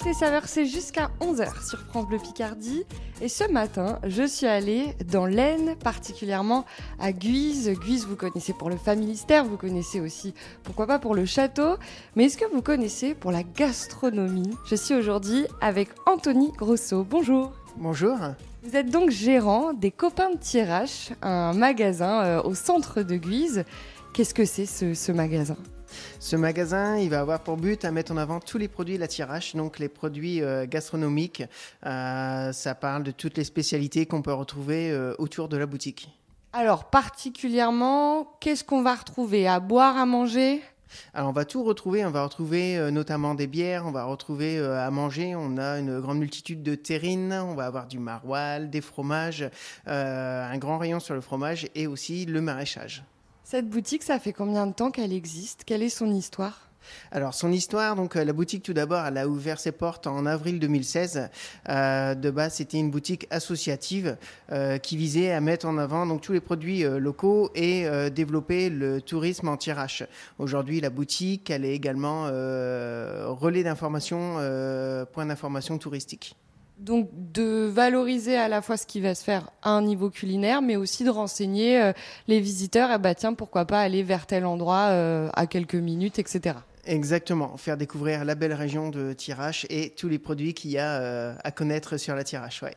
Côté saveur, c'est jusqu'à 11h sur France Bleu Picardie. Et ce matin, je suis allée dans l'Aisne, particulièrement à Guise. Guise, vous connaissez pour le familistère, vous connaissez aussi, pourquoi pas, pour le château. Mais est-ce que vous connaissez pour la gastronomie? Je suis aujourd'hui avec Anthony Grosso. Bonjour. Bonjour. Vous êtes donc gérant des Copains de Tirage, un magasin euh, au centre de Guise. Qu'est-ce que c'est ce, ce magasin? Ce magasin, il va avoir pour but à mettre en avant tous les produits de la Tirache, donc les produits euh, gastronomiques. Euh, ça parle de toutes les spécialités qu'on peut retrouver euh, autour de la boutique. Alors, particulièrement, qu'est-ce qu'on va retrouver? À boire, à manger? Alors on va tout retrouver, on va retrouver euh, notamment des bières, on va retrouver euh, à manger, on a une grande multitude de terrines, on va avoir du maroilles, des fromages, euh, un grand rayon sur le fromage et aussi le maraîchage. Cette boutique, ça fait combien de temps qu'elle existe? Quelle est son histoire? Alors son histoire, donc euh, la boutique tout d'abord, elle a ouvert ses portes en avril 2016. Euh, de base, c'était une boutique associative euh, qui visait à mettre en avant donc tous les produits locaux et développer le tourisme en tirage. Aujourd'hui, la boutique, elle est également relais d'information, point d'information touristique. Donc de valoriser à la fois ce qui va se faire à un niveau culinaire, mais aussi de renseigner euh, les visiteurs, et bah tiens, pourquoi pas aller vers tel endroit euh, à quelques minutes, etc. Exactement, faire découvrir la belle région de Tirache et tous les produits qu'il y a euh, à connaître sur la Tirache. Ouais.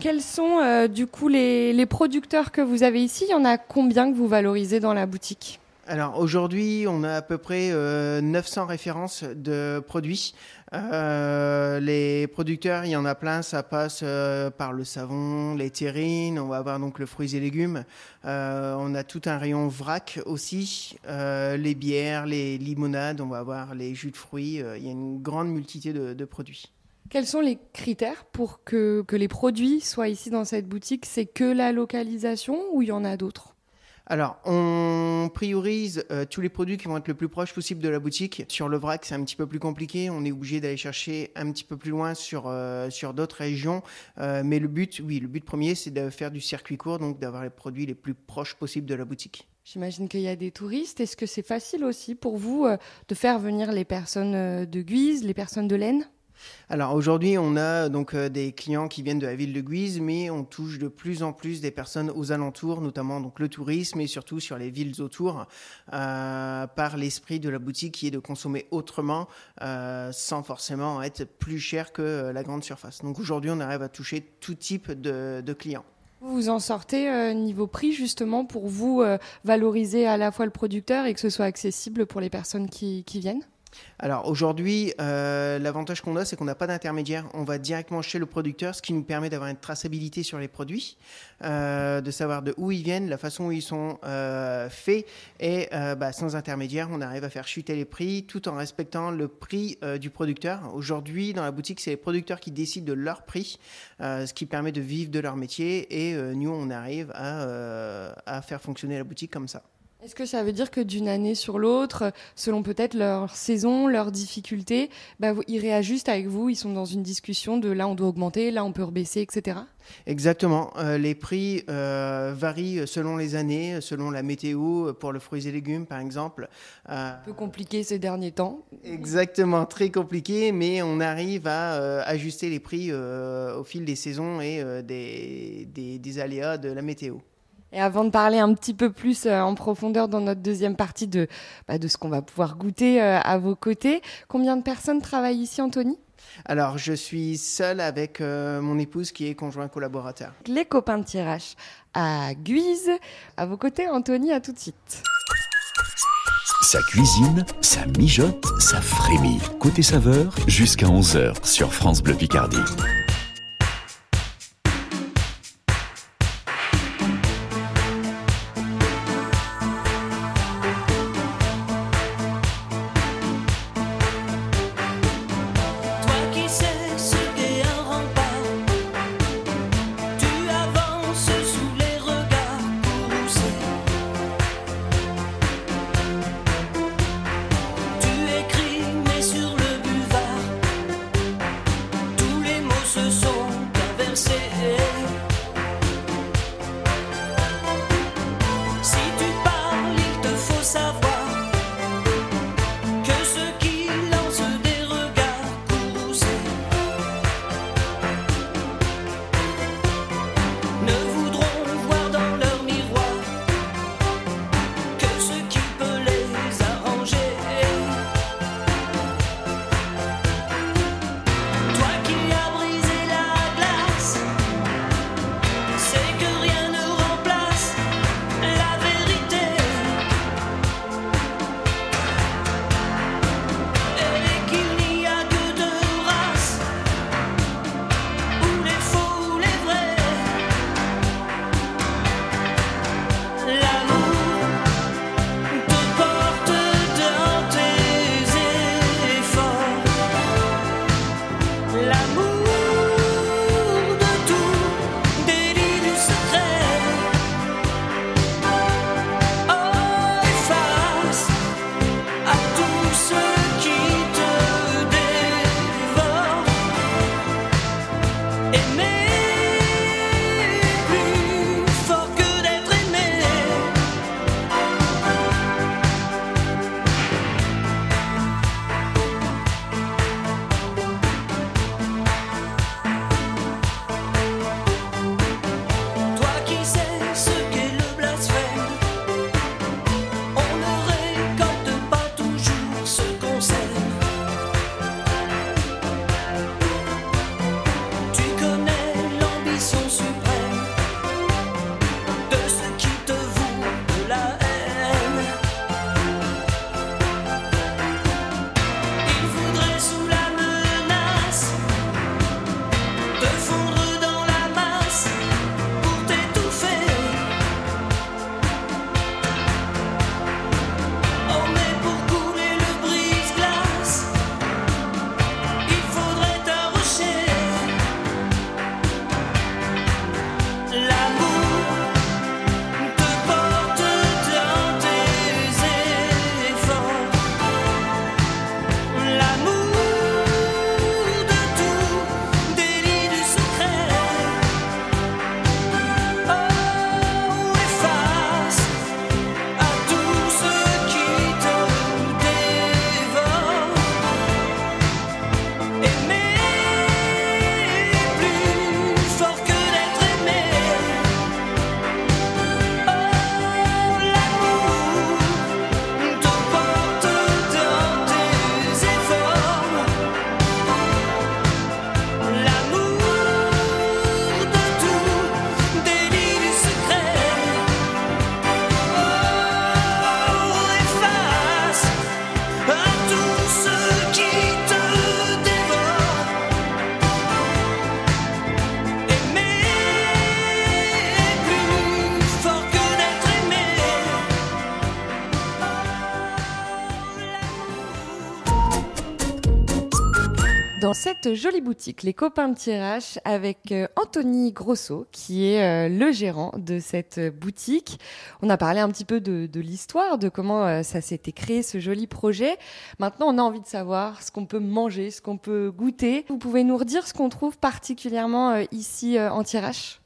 Quels sont du coup les, les producteurs que vous avez ici? Il y en a combien que vous valorisez dans la boutique? Alors aujourd'hui, on a à peu près euh, 900 références de produits. Euh, les producteurs, il y en a plein, ça passe euh, par le savon, les terrines, on va avoir donc le fruits et légumes. Euh, on a tout un rayon vrac aussi, euh, les bières, les limonades, on va avoir les jus de fruits. euh, il y a une grande multitude de, de produits. Quels sont les critères pour que, que les produits soient ici dans cette boutique? C'est que la localisation ou il y en a d'autres? Alors, on priorise euh, tous les produits qui vont être le plus proche possible de la boutique. Sur le vrac, c'est un petit peu plus compliqué. On est obligé d'aller chercher un petit peu plus loin sur, euh, sur d'autres régions. Euh, mais le but, oui, le but premier, c'est de faire du circuit court, donc d'avoir les produits les plus proches possibles de la boutique. J'imagine qu'il y a des touristes. Est-ce que c'est facile aussi pour vous de faire venir les personnes de Guise, les personnes de l'Aisne? Alors aujourd'hui, on a donc euh, des clients qui viennent de la ville de Guise, mais on touche de plus en plus des personnes aux alentours, notamment donc le tourisme et surtout sur les villes autour, euh, par l'esprit de la boutique qui est de consommer autrement, euh, sans forcément être plus cher que la grande surface. Donc aujourd'hui, on arrive à toucher tout type de, clients. Vous vous en sortez niveau prix justement pour vous valoriser à la fois le producteur et que ce soit accessible pour les personnes qui viennent? Alors aujourd'hui, euh, l'avantage qu'on a, c'est qu'on n'a pas d'intermédiaire. On va directement chez le producteur, ce qui nous permet d'avoir une traçabilité sur les produits, euh, de savoir de où ils viennent, la façon où ils sont euh, faits, et bah, sans intermédiaire, on arrive à faire chuter les prix tout en respectant le prix du producteur. Aujourd'hui, dans la boutique, c'est les producteurs qui décident de leur prix, ce qui permet de vivre de leur métier, et nous, on arrive à faire fonctionner la boutique comme ça. Est-ce que ça veut dire que d'une année sur l'autre, selon peut-être leur saison, leurs difficultés, bah, ils réajustent avec vous, ils sont dans une discussion de là on doit augmenter, là on peut rebaisser, etc. Exactement. Euh, les prix euh, varient selon les années, selon la météo, pour le fruits et légumes par exemple. Euh, Un peu compliqué ces derniers temps. exactement, très compliqué, mais on arrive à euh, ajuster les prix euh, au fil des saisons et euh, des, des, des aléas de la météo. Et avant de parler un petit peu plus euh, en profondeur dans notre deuxième partie de, bah, de ce qu'on va pouvoir goûter euh, à vos côtés, combien de personnes travaillent ici, Anthony? Alors, je suis seul avec euh, mon épouse qui est conjoint collaborateur. Les copains de tirage à Guise. À vos côtés, Anthony, à tout de suite. Ça cuisine, ça mijote, ça frémit. Côté saveur, jusqu'à 11h sur France Bleu Picardie. Jolie boutique, les copains de tirage, avec euh, Anthony Grosso, qui est euh, le gérant de cette boutique. On a parlé un petit peu de, l'histoire, de comment euh, ça s'était créé, ce joli projet. Maintenant, on a envie de savoir ce qu'on peut manger, ce qu'on peut goûter. Vous pouvez nous redire ce qu'on trouve particulièrement ici en tirage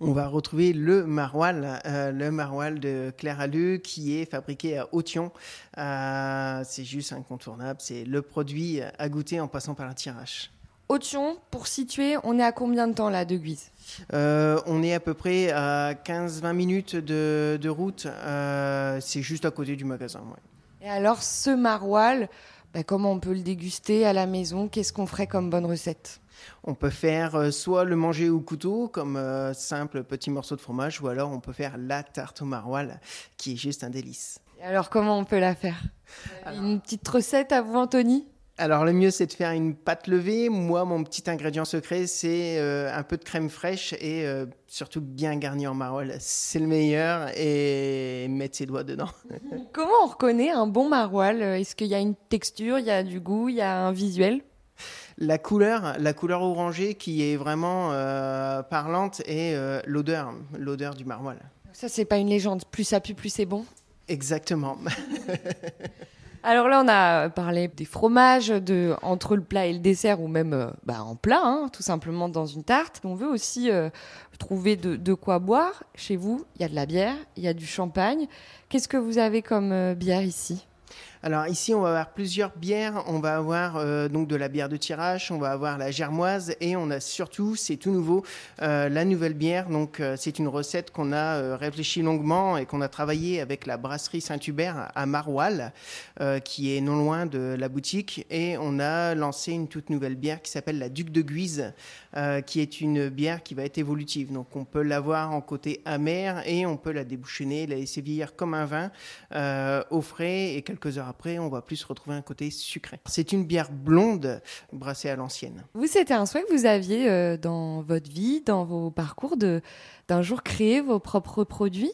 On va retrouver le maroilles, euh, le maroilles de Claire qui est fabriqué à Authion. Euh, c'est juste incontournable. C'est le produit à goûter en passant par un tirage. Authion, pour situer, on est à combien de temps là de Guise? Euh, on est à peu près à 15-20 minutes de, de route. Euh, c'est juste à côté du magasin. ouais. Et alors, ce maroilles, bah, comment on peut le déguster à la maison? Qu'est-ce qu'on ferait comme bonne recette? On peut faire euh, soit le manger au couteau comme euh, simple petit morceau de fromage, ou alors on peut faire la tarte au maroilles qui est juste un délice. Et alors, comment on peut la faire? Une petite recette à vous, Anthony? Alors le mieux c'est de faire une pâte levée. Moi mon petit ingrédient secret c'est euh, un peu de crème fraîche et euh, surtout bien garni en maroilles. C'est le meilleur et mettre ses doigts dedans. Comment on reconnaît un bon maroilles? Est-ce qu'il y a une texture, il y a du goût, il y a un visuel? La couleur, la couleur orangée qui est vraiment euh, parlante et l'odeur, l'odeur du maroilles. Ça, c'est pas une légende. Plus ça pue, plus c'est bon? Exactement. Alors là, on a parlé des fromages, de entre le plat et le dessert, ou même euh, bah, en plat, hein, tout simplement dans une tarte. On veut aussi euh, trouver de, quoi boire. Chez vous, il y a de la bière, il y a du champagne. Qu'est-ce que vous avez comme euh, bière ici? Alors ici, on va avoir plusieurs bières. On va avoir euh, donc de la bière de tirage, on va avoir la germoise et on a surtout, c'est tout nouveau, euh, la nouvelle bière. Donc euh, c'est une recette qu'on a réfléchi longuement et qu'on a travaillé avec la brasserie Saint-Hubert à euh, qui est non loin de la boutique. Et on a lancé une toute nouvelle bière qui s'appelle la Duc de Guise, qui est une bière qui va être évolutive. Donc on peut l'avoir en côté amer et on peut la débouchonner, la laisser vieillir comme un vin au frais et quelques heures après, on va plus retrouver un côté sucré. C'est une bière blonde brassée à l'ancienne. Vous, c'était un souhait que vous aviez euh, dans votre vie, dans vos parcours, d'un jour créer vos propres produits?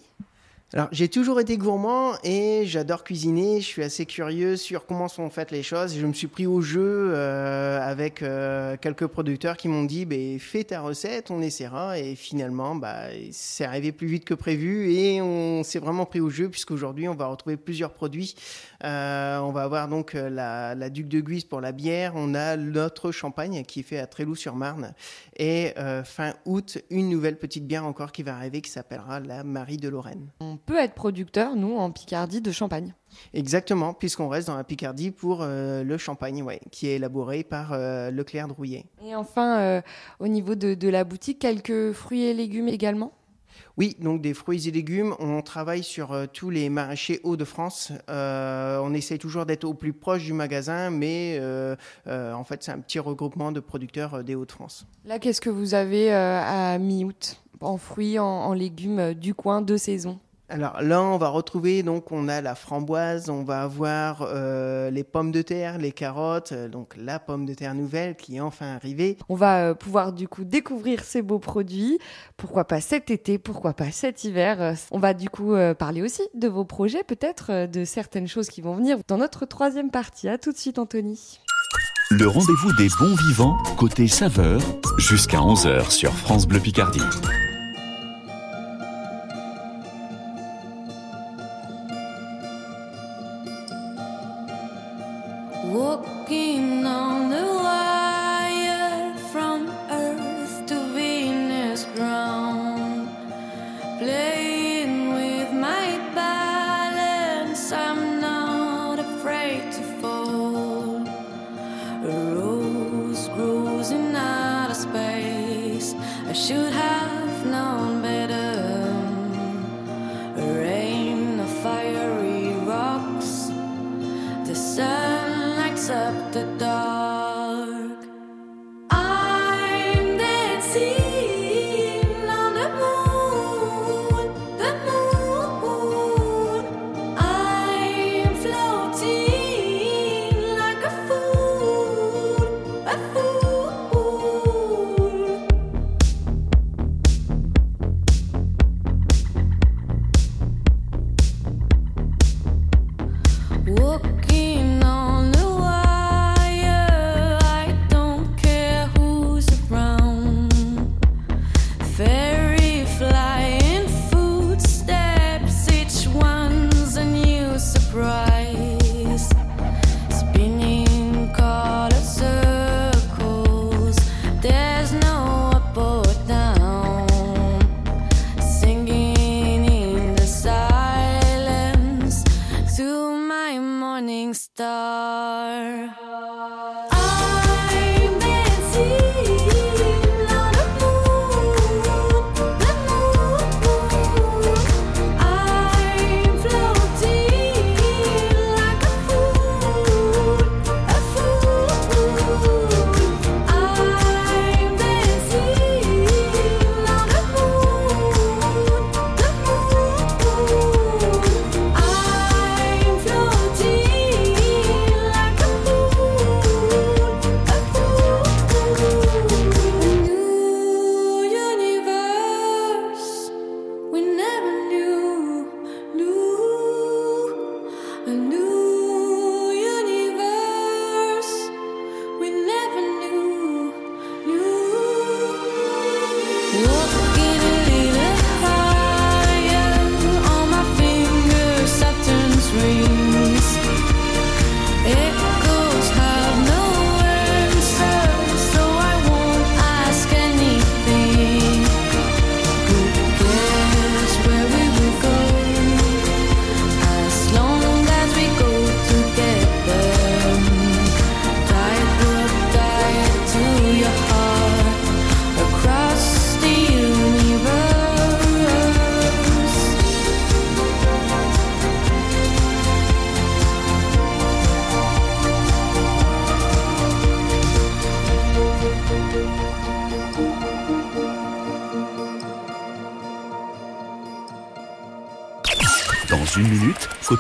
Alors, j'ai toujours été gourmand et j'adore cuisiner. Je suis assez curieux sur comment sont faites les choses. Je me suis pris au jeu euh, avec euh, quelques producteurs qui m'ont dit ben, fais ta recette, on essaiera. Et finalement, bah, c'est arrivé plus vite que prévu et on s'est vraiment pris au jeu puisqu'aujourd'hui, on va retrouver plusieurs produits. Euh, on va avoir donc la, la Duc de Guise pour la bière. On a notre champagne qui est fait à Tréloux-sur-Marne. Et fin août, une nouvelle petite bière encore qui va arriver qui s'appellera la Marie de Lorraine. Peut être producteur, nous, en Picardie, de champagne. Exactement, puisqu'on reste dans la Picardie pour euh, le champagne, ouais, qui est élaboré par euh, Leclerc Drouillet. Et enfin, euh, au niveau de, de la boutique, quelques fruits et légumes également? Oui, donc des fruits et légumes. On travaille sur euh, tous les maraîchers Hauts-de-France. Euh, on essaye toujours d'être au plus proche du magasin, mais euh, en fait, c'est un petit regroupement de producteurs des Hauts-de-France. Là, qu'est-ce que vous avez à mi-août En fruits, en, en légumes du coin, de saison? Alors là, on va retrouver, donc, on a la framboise, on va avoir euh, les pommes de terre, les carottes, euh, donc la pomme de terre nouvelle qui est enfin arrivée. On va euh, pouvoir du coup découvrir ces beaux produits. Pourquoi pas cet été, pourquoi pas cet hiver? On va du coup euh, parler aussi de vos projets, peut-être euh, de certaines choses qui vont venir dans notre troisième partie. À tout de suite, Anthony. Le rendez-vous des bons vivants, côté saveur, jusqu'à 11h sur France Bleu Picardie.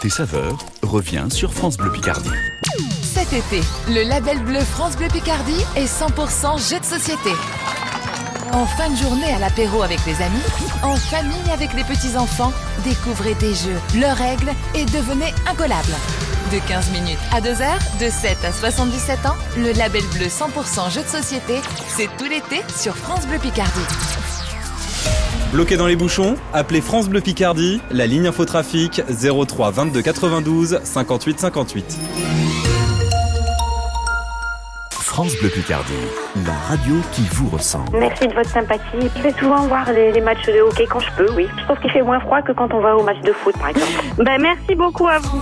Côté saveur, revient sur France Bleu Picardie. Cet été, le label bleu France Bleu Picardie est 100% jeu de société. En fin de journée à l'apéro avec les amis, en famille avec les petits-enfants, découvrez des jeux, leurs règles et devenez incollables. De 15 minutes à 2 heures, de 7 à 77 ans, le label bleu 100% jeu de société, c'est tout l'été sur France Bleu Picardie. Bloqué dans les bouchons Appelez France Bleu Picardie, la ligne infotrafic 03 22 92 58 58. France Bleu Picardie, la radio qui vous ressemble. Merci de votre sympathie. Je vais souvent voir les, les matchs de hockey quand je peux, oui. Je trouve qu'il fait moins froid que quand on va au match de foot, par exemple. ben, merci beaucoup à vous.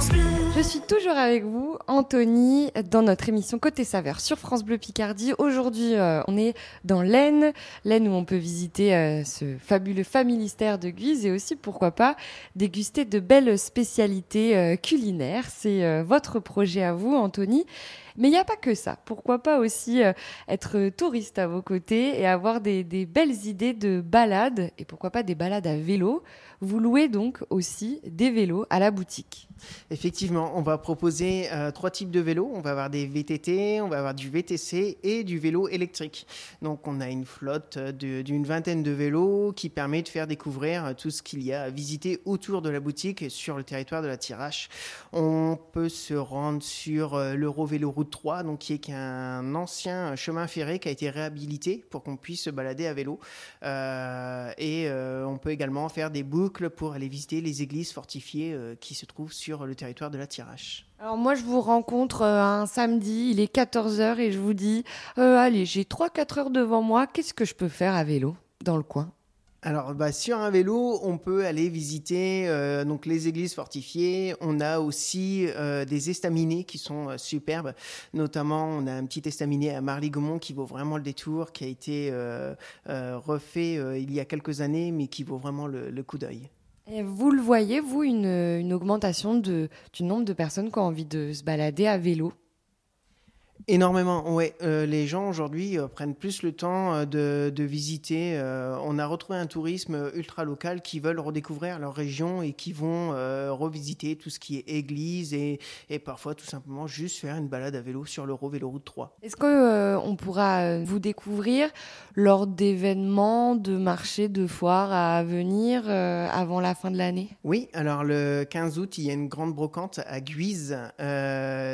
Je suis toujours avec vous, Anthony, dans notre émission Côté Saveur sur France Bleu Picardie. Aujourd'hui, euh, on est dans l'Aisne, l'Aisne où on peut visiter euh, ce fabuleux familistère de Guise et aussi, pourquoi pas, déguster de belles spécialités euh, culinaires. C'est votre projet à vous, Anthony. Mais il n'y a pas que ça. Pourquoi pas aussi être touriste à vos côtés et avoir des, des belles idées de balades et pourquoi pas des balades à vélo. Vous louez donc aussi des vélos à la boutique. Effectivement, on va proposer euh, trois types de vélos. On va avoir des VTT, on va avoir du VTC et du vélo électrique. Donc on a une flotte d'une vingtaine de vélos qui permet de faire découvrir tout ce qu'il y a à visiter autour de la boutique et sur le territoire de la Tirache. On peut se rendre sur euh, l'Eurovélo Route 3, donc qui est un ancien chemin ferré qui a été réhabilité pour qu'on puisse se balader à vélo. Euh, et on peut également faire des boucles pour aller visiter les églises fortifiées euh, qui se trouvent sur le territoire de la Tirache. Alors moi je vous rencontre euh, un samedi, il est 14h et je vous dis euh, allez j'ai 3-4 heures devant moi, qu'est-ce que je peux faire à vélo dans le coin? Alors, bah, sur un vélo, on peut aller visiter euh, donc les églises fortifiées. On a aussi euh, des estaminets qui sont euh, superbes. Notamment, on a un petit estaminet à Marly-Gaumont qui vaut vraiment le détour, qui a été refait il y a quelques années, mais qui vaut vraiment le, coup d'œil. Et Vous le voyez, vous, une, augmentation du nombre de personnes qui ont envie de se balader à vélo? Énormément, ouais. Euh, les gens aujourd'hui euh, prennent plus le temps euh, de, de visiter. Euh, on a retrouvé un tourisme ultra local qui veulent redécouvrir leur région et qui vont revisiter tout ce qui est église et, et parfois tout simplement juste faire une balade à vélo sur l'Euro Vélo Route 3. Est-ce qu'on pourra vous découvrir lors d'événements, de marchés, de foires à venir avant la fin de l'année? Oui, alors le 15 août, il y a une grande brocante à Guise,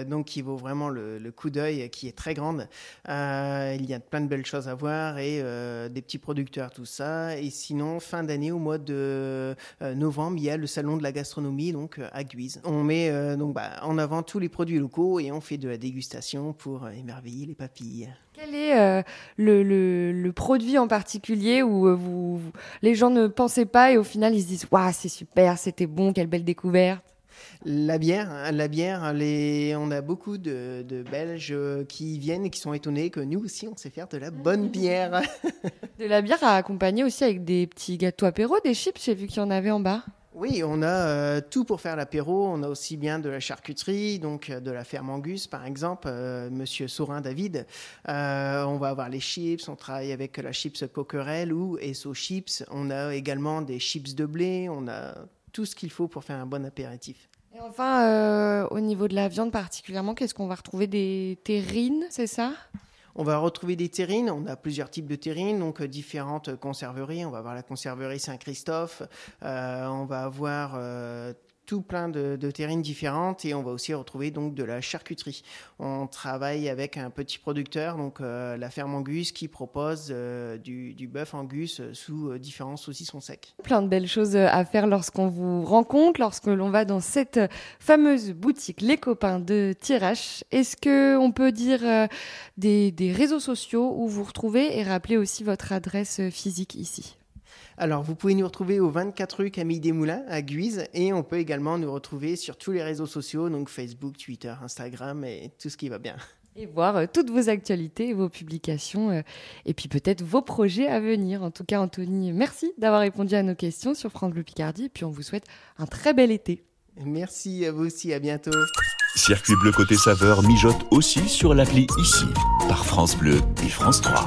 donc qui vaut vraiment le, le coup d'œil, qui est très grande. Euh, il y a plein de belles choses à voir et euh, des petits producteurs, tout ça. Et sinon, fin d'année, au mois de euh, novembre, il y a le salon de la gastronomie, donc à Guise. On met donc bah, en avant tous les produits locaux et on fait de la dégustation pour émerveiller les papilles. Quel est le, produit en particulier où les gens ne pensaient pas et au final ils se disent Waouh, c'est super, c'était bon, quelle belle découverte La bière, hein, la bière, les... on a beaucoup de, de Belges euh, qui viennent et qui sont étonnés que nous aussi on sait faire de la bonne bière. De la bière à accompagner aussi avec des petits gâteaux apéro, des chips, j'ai vu qu'il y en avait en bas. Oui, on a euh, tout pour faire l'apéro. On a aussi bien de la charcuterie, donc euh, de la ferme Angus par exemple, euh, Monsieur Saurin David. Euh, on va avoir les chips. On travaille avec la chips Coquerel ou SO Chips. On a également des chips de blé. On a tout ce qu'il faut pour faire un bon apéritif. Et enfin, euh, au niveau de la viande particulièrement, qu'est-ce qu'on va retrouver Des terrines, c'est ça? On va retrouver des terrines. On a plusieurs types de terrines, donc euh, différentes conserveries. On va avoir la conserverie Saint-Christophe. Euh, on va avoir tout plein de, de terrines différentes et on va aussi retrouver donc de la charcuterie. On travaille avec un petit producteur, donc euh, la ferme Angus, qui propose euh, du, bœuf Angus euh, sous euh, différents saucissons secs. Plein de belles choses à faire lorsqu'on vous rencontre, lorsque l'on va dans cette fameuse boutique Les Copains de Tirache. Est-ce que on peut dire des, réseaux sociaux où vous retrouvez et rappeler aussi votre adresse physique ici? Alors, vous pouvez nous retrouver au 24 rue Camille Desmoulins à Guise et on peut également nous retrouver sur tous les réseaux sociaux, donc Facebook, Twitter, Instagram et tout ce qui va bien. et voir euh, toutes vos actualités, vos publications euh, et puis peut-être vos projets à venir. En tout cas, Anthony, merci d'avoir répondu à nos questions sur France Bleu Picardie et puis on vous souhaite un très bel été. Merci à vous aussi, à bientôt. Circuit bleu côté saveur mijote aussi sur l'appli ici, par France Bleu et France 3.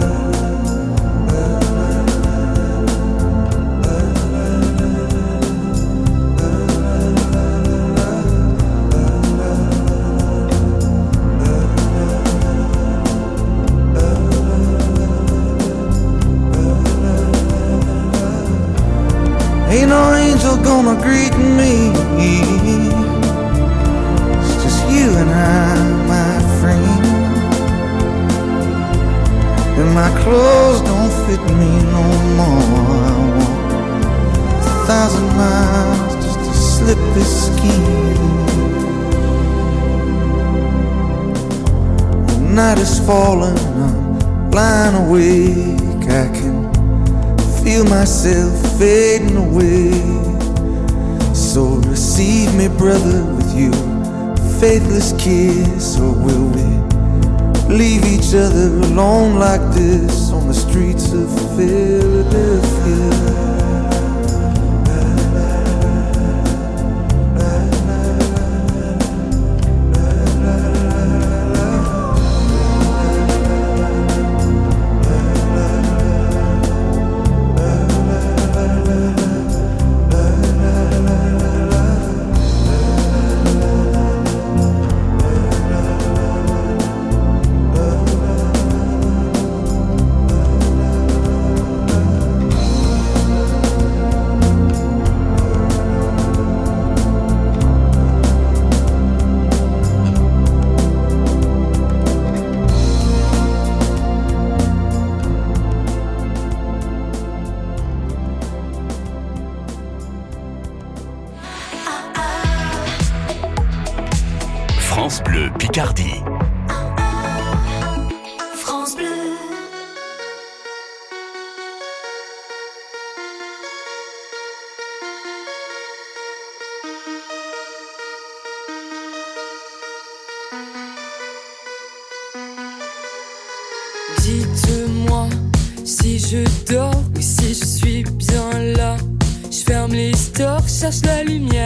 night is falling, I'm blind awake. I can feel myself fading away. So receive me, brother, with you, faithless kiss, or will we leave each other alone like this on the streets of Philadelphia? je dors, mais si je suis bien là, je ferme les stores, cherche la lumière.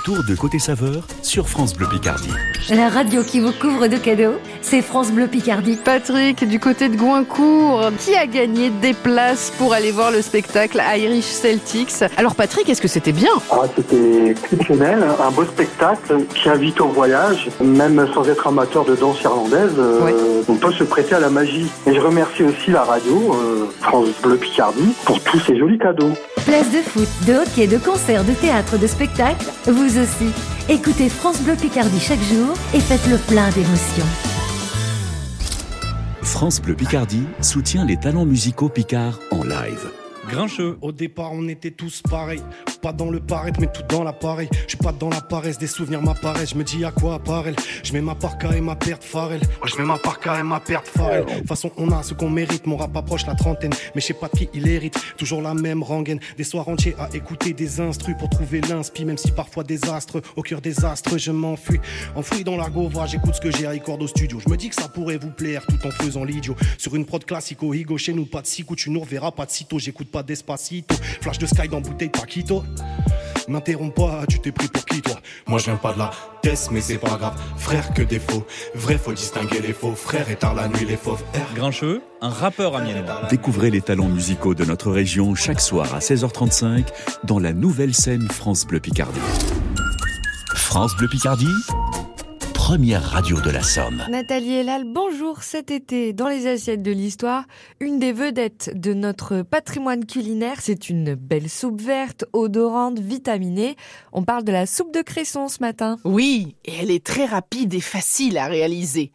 Retour de Côté Saveur sur France Bleu Picardie. La radio qui vous couvre de cadeaux, c'est France Bleu Picardie. Patrick, du côté de Goincourt, qui a gagné des places pour aller voir le spectacle Irish Celtics? Alors Patrick, est-ce que c'était bien? Ah, c'était exceptionnel, un beau spectacle qui invite au voyage, même sans être amateur de danse irlandaise, euh, on peut se prêter à la magie. Et je remercie aussi la radio, euh, France Bleu Picardie, pour tous ces jolis cadeaux. Place de foot, de hockey, de concert, de théâtre, de spectacle, vous aussi. Écoutez France Bleu Picardie chaque jour et faites le plein d'émotions. France Bleu Picardie soutient les talents musicaux picards en live. Grincheux. Au départ, on était tous pareils. Pas dans le paraître, mais tout dans l'appareil. Je suis pas dans la paresse, des souvenirs m'apparaissent. Je me dis à quoi apparaît Je mets ma parka et ma perte. Ouais, je mets ma parka et ma perte farelle. De toute façon, on a ce qu'on mérite. Mon rap approche la trentaine. Mais je sais pas de qui il hérite. Toujours la même rengaine. Des soirs entiers à écouter des instrus pour trouver l'inspi. Même si parfois désastre. Au cœur des astres, je m'enfuis. Enfoui dans la gova, j'écoute ce que j'ai à record au studio. Je me dis que ça pourrait vous plaire tout en faisant l'idiot. Sur une prod classico, higo chez nous, pas de sicou. Tu nous reverras pas de sitôt. J'écoute pas d'espacito. Flash de sky dans bouteille Paquito. M'interromps pas, tu t'es pris pour qui toi? Moi je viens pas de la test mais c'est pas grave Frère que des faux, vrai faut distinguer les faux Frère et tard la nuit les fauves Grincheux, un rappeur amiénois. Découvrez les talents musicaux de notre région chaque soir à 16h35 dans la nouvelle scène France Bleu Picardie. France Bleu Picardie, première radio de la Somme. Nathalie Elal, bonjour. Cet été, dans les assiettes de l'histoire, une des vedettes de notre patrimoine culinaire, c'est une belle soupe verte, odorante, vitaminée. On parle de la soupe de cresson ce matin. Oui, et elle est très rapide et facile à réaliser.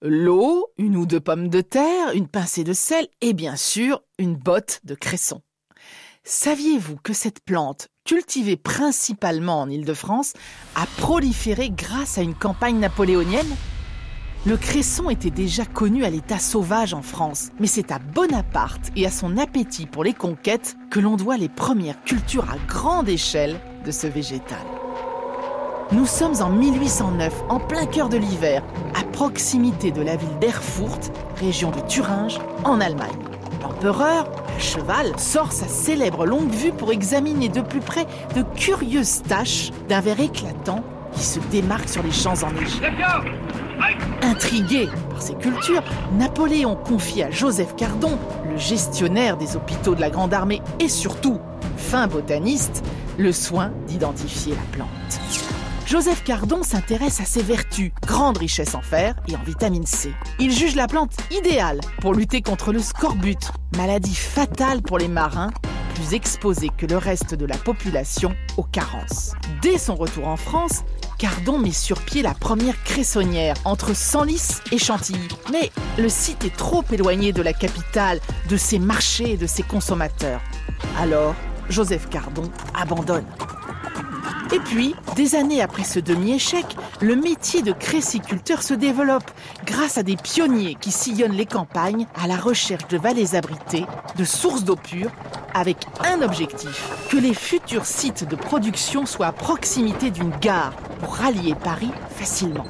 L'eau, une ou deux pommes de terre, une pincée de sel et bien sûr une botte de cresson. Saviez-vous que cette plante, cultivée principalement en Île-de-France, a proliféré grâce à une campagne napoléonienne Le cresson était déjà connu à l'état sauvage en France, mais c'est à Bonaparte et à son appétit pour les conquêtes que l'on doit les premières cultures à grande échelle de ce végétal. Nous sommes en 1809, en plein cœur de l'hiver, à proximité de la ville d'Erfurt, région de Thuringe, en Allemagne. L'empereur, à cheval, sort sa célèbre longue vue pour examiner de plus près de curieuses taches d'un verre éclatant qui se démarque sur les champs enneigés. Intrigué par ces cultures, Napoléon confie à Joseph Cardon, le gestionnaire des hôpitaux de la Grande Armée et surtout fin botaniste, le soin d'identifier la plante. Joseph Cardon s'intéresse à ses vertus, grande richesse en fer et en vitamine C. Il juge la plante idéale pour lutter contre le scorbut, maladie fatale pour les marins, plus exposés que le reste de la population aux carences. Dès son retour en France, Cardon met sur pied la première cressonnière entre Senlis et Chantilly. Mais le site est trop éloigné de la capitale, de ses marchés et de ses consommateurs. Alors, Joseph Cardon abandonne. Et puis, des années après ce demi-échec, le métier de cressiculteur se développe grâce à des pionniers qui sillonnent les campagnes à la recherche de vallées abritées, de sources d'eau pure, avec un objectif, que les futurs sites de production soient à proximité d'une gare pour rallier Paris facilement.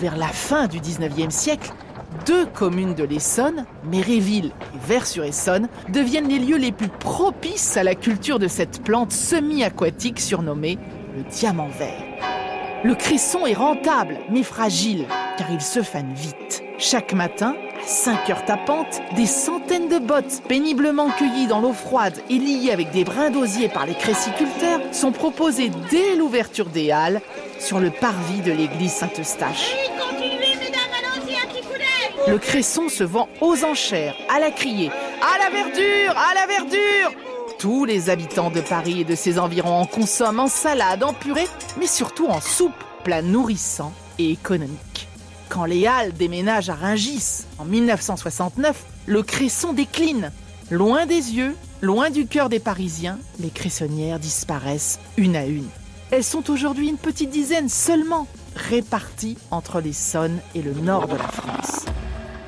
Vers la fin du 19e siècle, deux communes de l'Essonne, Méréville et Vers-sur-Essonne, deviennent les lieux les plus propices à la culture de cette plante semi-aquatique surnommée le diamant vert. Le cresson est rentable, mais fragile, car il se fane vite. Chaque matin, à 5 heures tapantes, des centaines de bottes péniblement cueillies dans l'eau froide et liées avec des brins d'osier par les cressiculteurs sont proposées dès l'ouverture des halles sur le parvis de l'église Saint-Eustache. Le cresson se vend aux enchères, à la criée, à la verdure, à la verdure tous les habitants de Paris et de ses environs en consomment en salade, en purée, mais surtout en soupe, plat nourrissant et économique. Quand les Halles déménagent à Rungis en 1969, le cresson décline. Loin des yeux, loin du cœur des Parisiens, les cressonnières disparaissent une à une. Elles sont aujourd'hui une petite dizaine seulement, réparties entre l'Essonne et le nord de la France.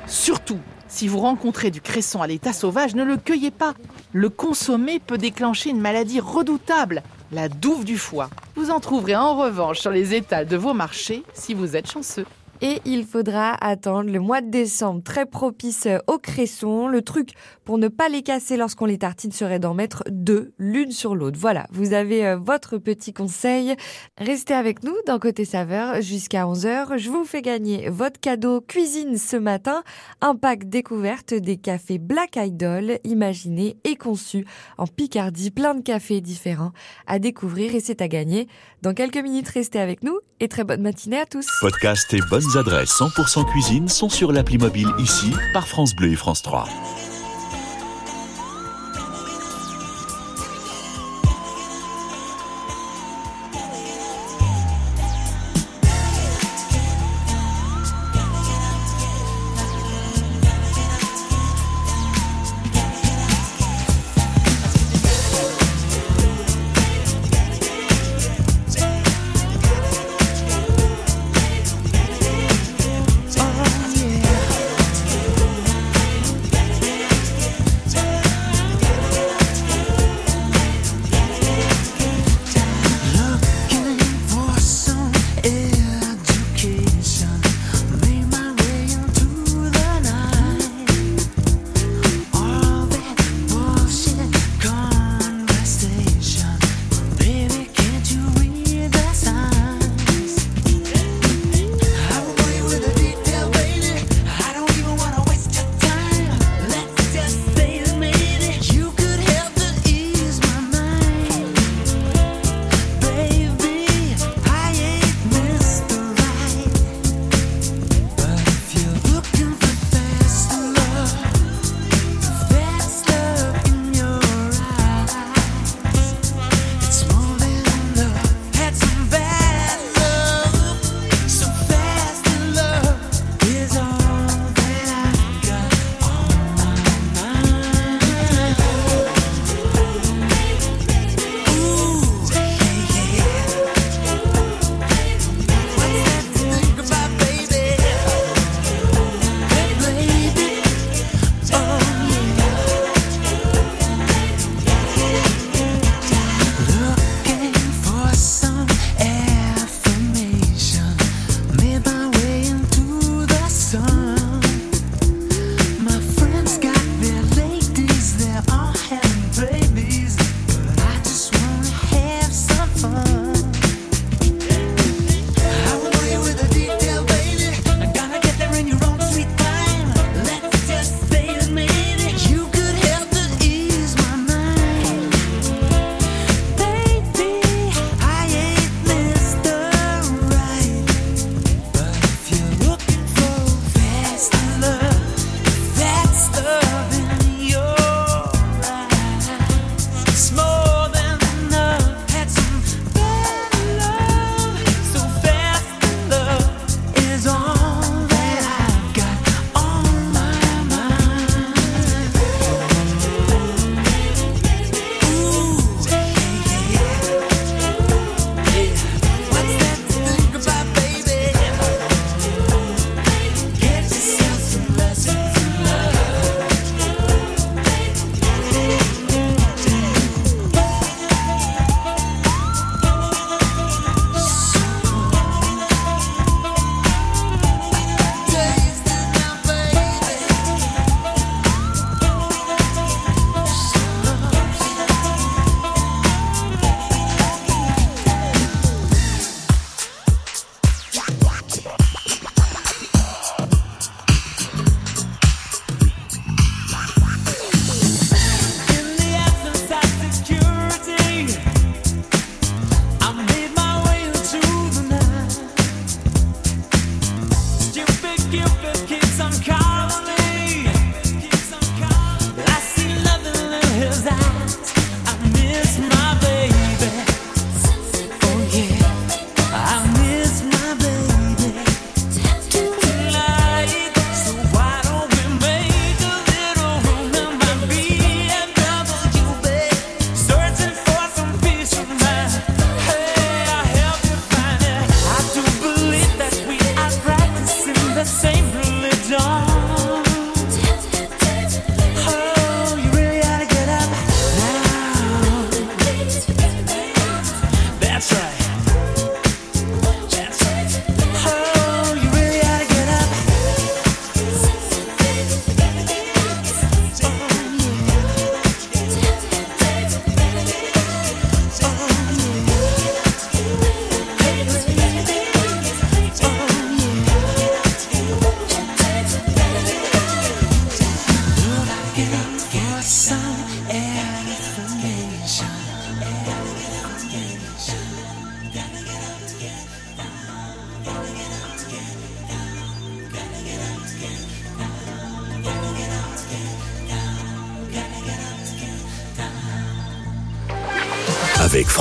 Surtout, si vous rencontrez du cresson à l'état sauvage, ne le cueillez pas. Le consommer peut déclencher une maladie redoutable, la douve du foie. Vous en trouverez en revanche sur les étals de vos marchés si vous êtes chanceux et il faudra attendre le mois de décembre très propice aux cressons. Le truc pour ne pas les casser lorsqu'on les tartine serait d'en mettre deux l'une sur l'autre. Voilà, vous avez euh, votre petit conseil. Restez avec nous dans Côté Saveur jusqu'à 11h. Je vous fais gagner votre cadeau cuisine ce matin, un pack découverte des cafés Black Idol imaginés et conçus en Picardie, plein de cafés différents à découvrir et c'est à gagner. Dans quelques minutes, restez avec nous et très bonne matinée à tous. Podcast et bonne adresses 100% cuisine sont sur l'appli mobile ici par France Bleu et France 3.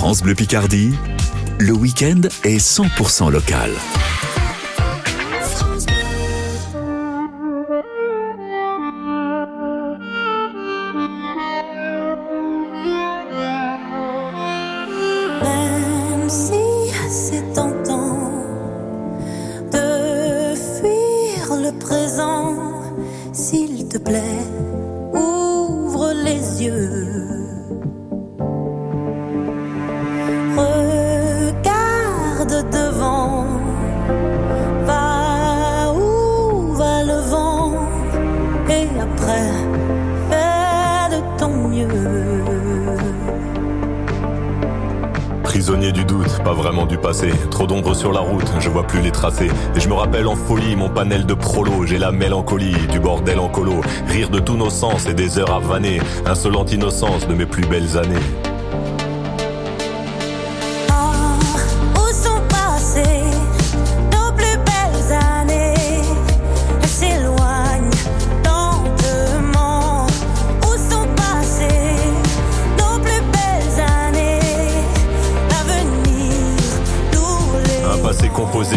France Bleu Picardie, le week-end est 100% local. Mon panel de prolo. J'ai la mélancolie du bordel en colo. Rire de tous nos sens et des heures à vanner. Insolente innocence de mes plus belles années.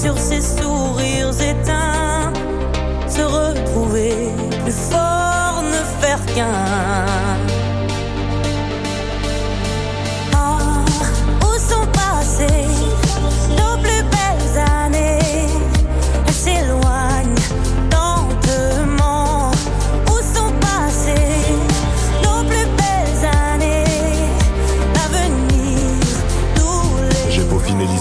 Sur ces sourires éteints, se retrouver plus fort, ne faire qu'un.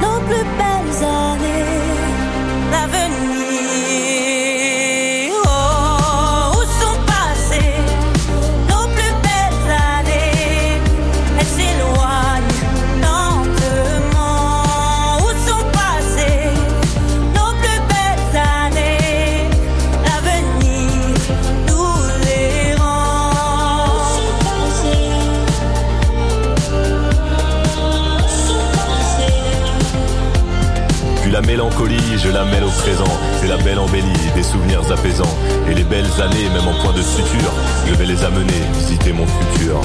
nos plus belles années je la mêle au présent. C'est la belle embellie, des souvenirs apaisants. Et les belles années, même en point de suture, je vais les amener visiter mon futur.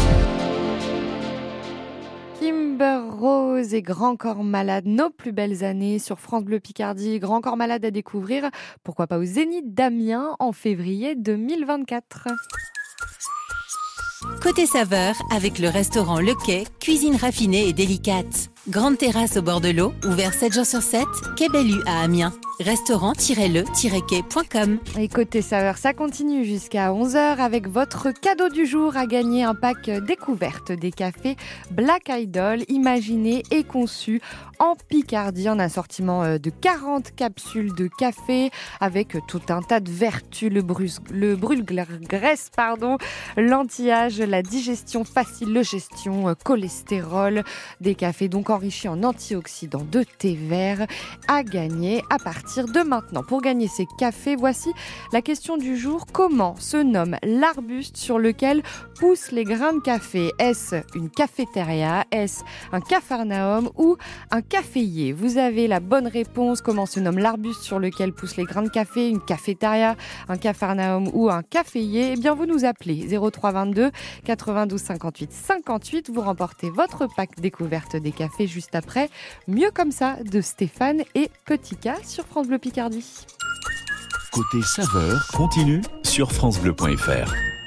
Kimber Rose et Grand Corps Malade, nos plus belles années sur France Bleu Picardie. Grand Corps Malade à découvrir, pourquoi pas au Zénith d'Amiens en février 2024. Côté saveur, avec le restaurant Le Quai, cuisine raffinée et délicate. Grande terrasse au bord de l'eau, ouvert 7 jours sur 7, Quai Bellu à Amiens. Restaurant-le-quai.com. Et côté saveur, ça continue jusqu'à 11h avec votre cadeau du jour à gagner un pack découverte des cafés Black Idol, imaginé et conçu en Picardie, en assortiment euh, de 40 capsules de café avec tout un tas de vertus, le, le brûle-graisse, pardon, l'anti-âge, la digestion facile, le gestion, euh, cholestérol, des cafés donc enrichis en antioxydants de thé vert à gagner à partir de maintenant. Pour gagner ces cafés, voici la question du jour. Comment se nomme l'arbuste sur lequel poussent les grains de café? Est-ce une cafétéria? Est-ce un capharnaüm ou un caféier? Vous avez la bonne réponse. Comment se nomme l'arbuste sur lequel poussent les grains de café? Une cafétéria, un capharnaüm ou un caféier? Eh bien, vous nous appelez 0322 92 58 58. Vous remportez votre pack découverte des cafés juste après, Mieux comme ça de Stéphane et Petit K sur France Bleu Picardie. Côté saveur, continue sur FranceBleu.fr.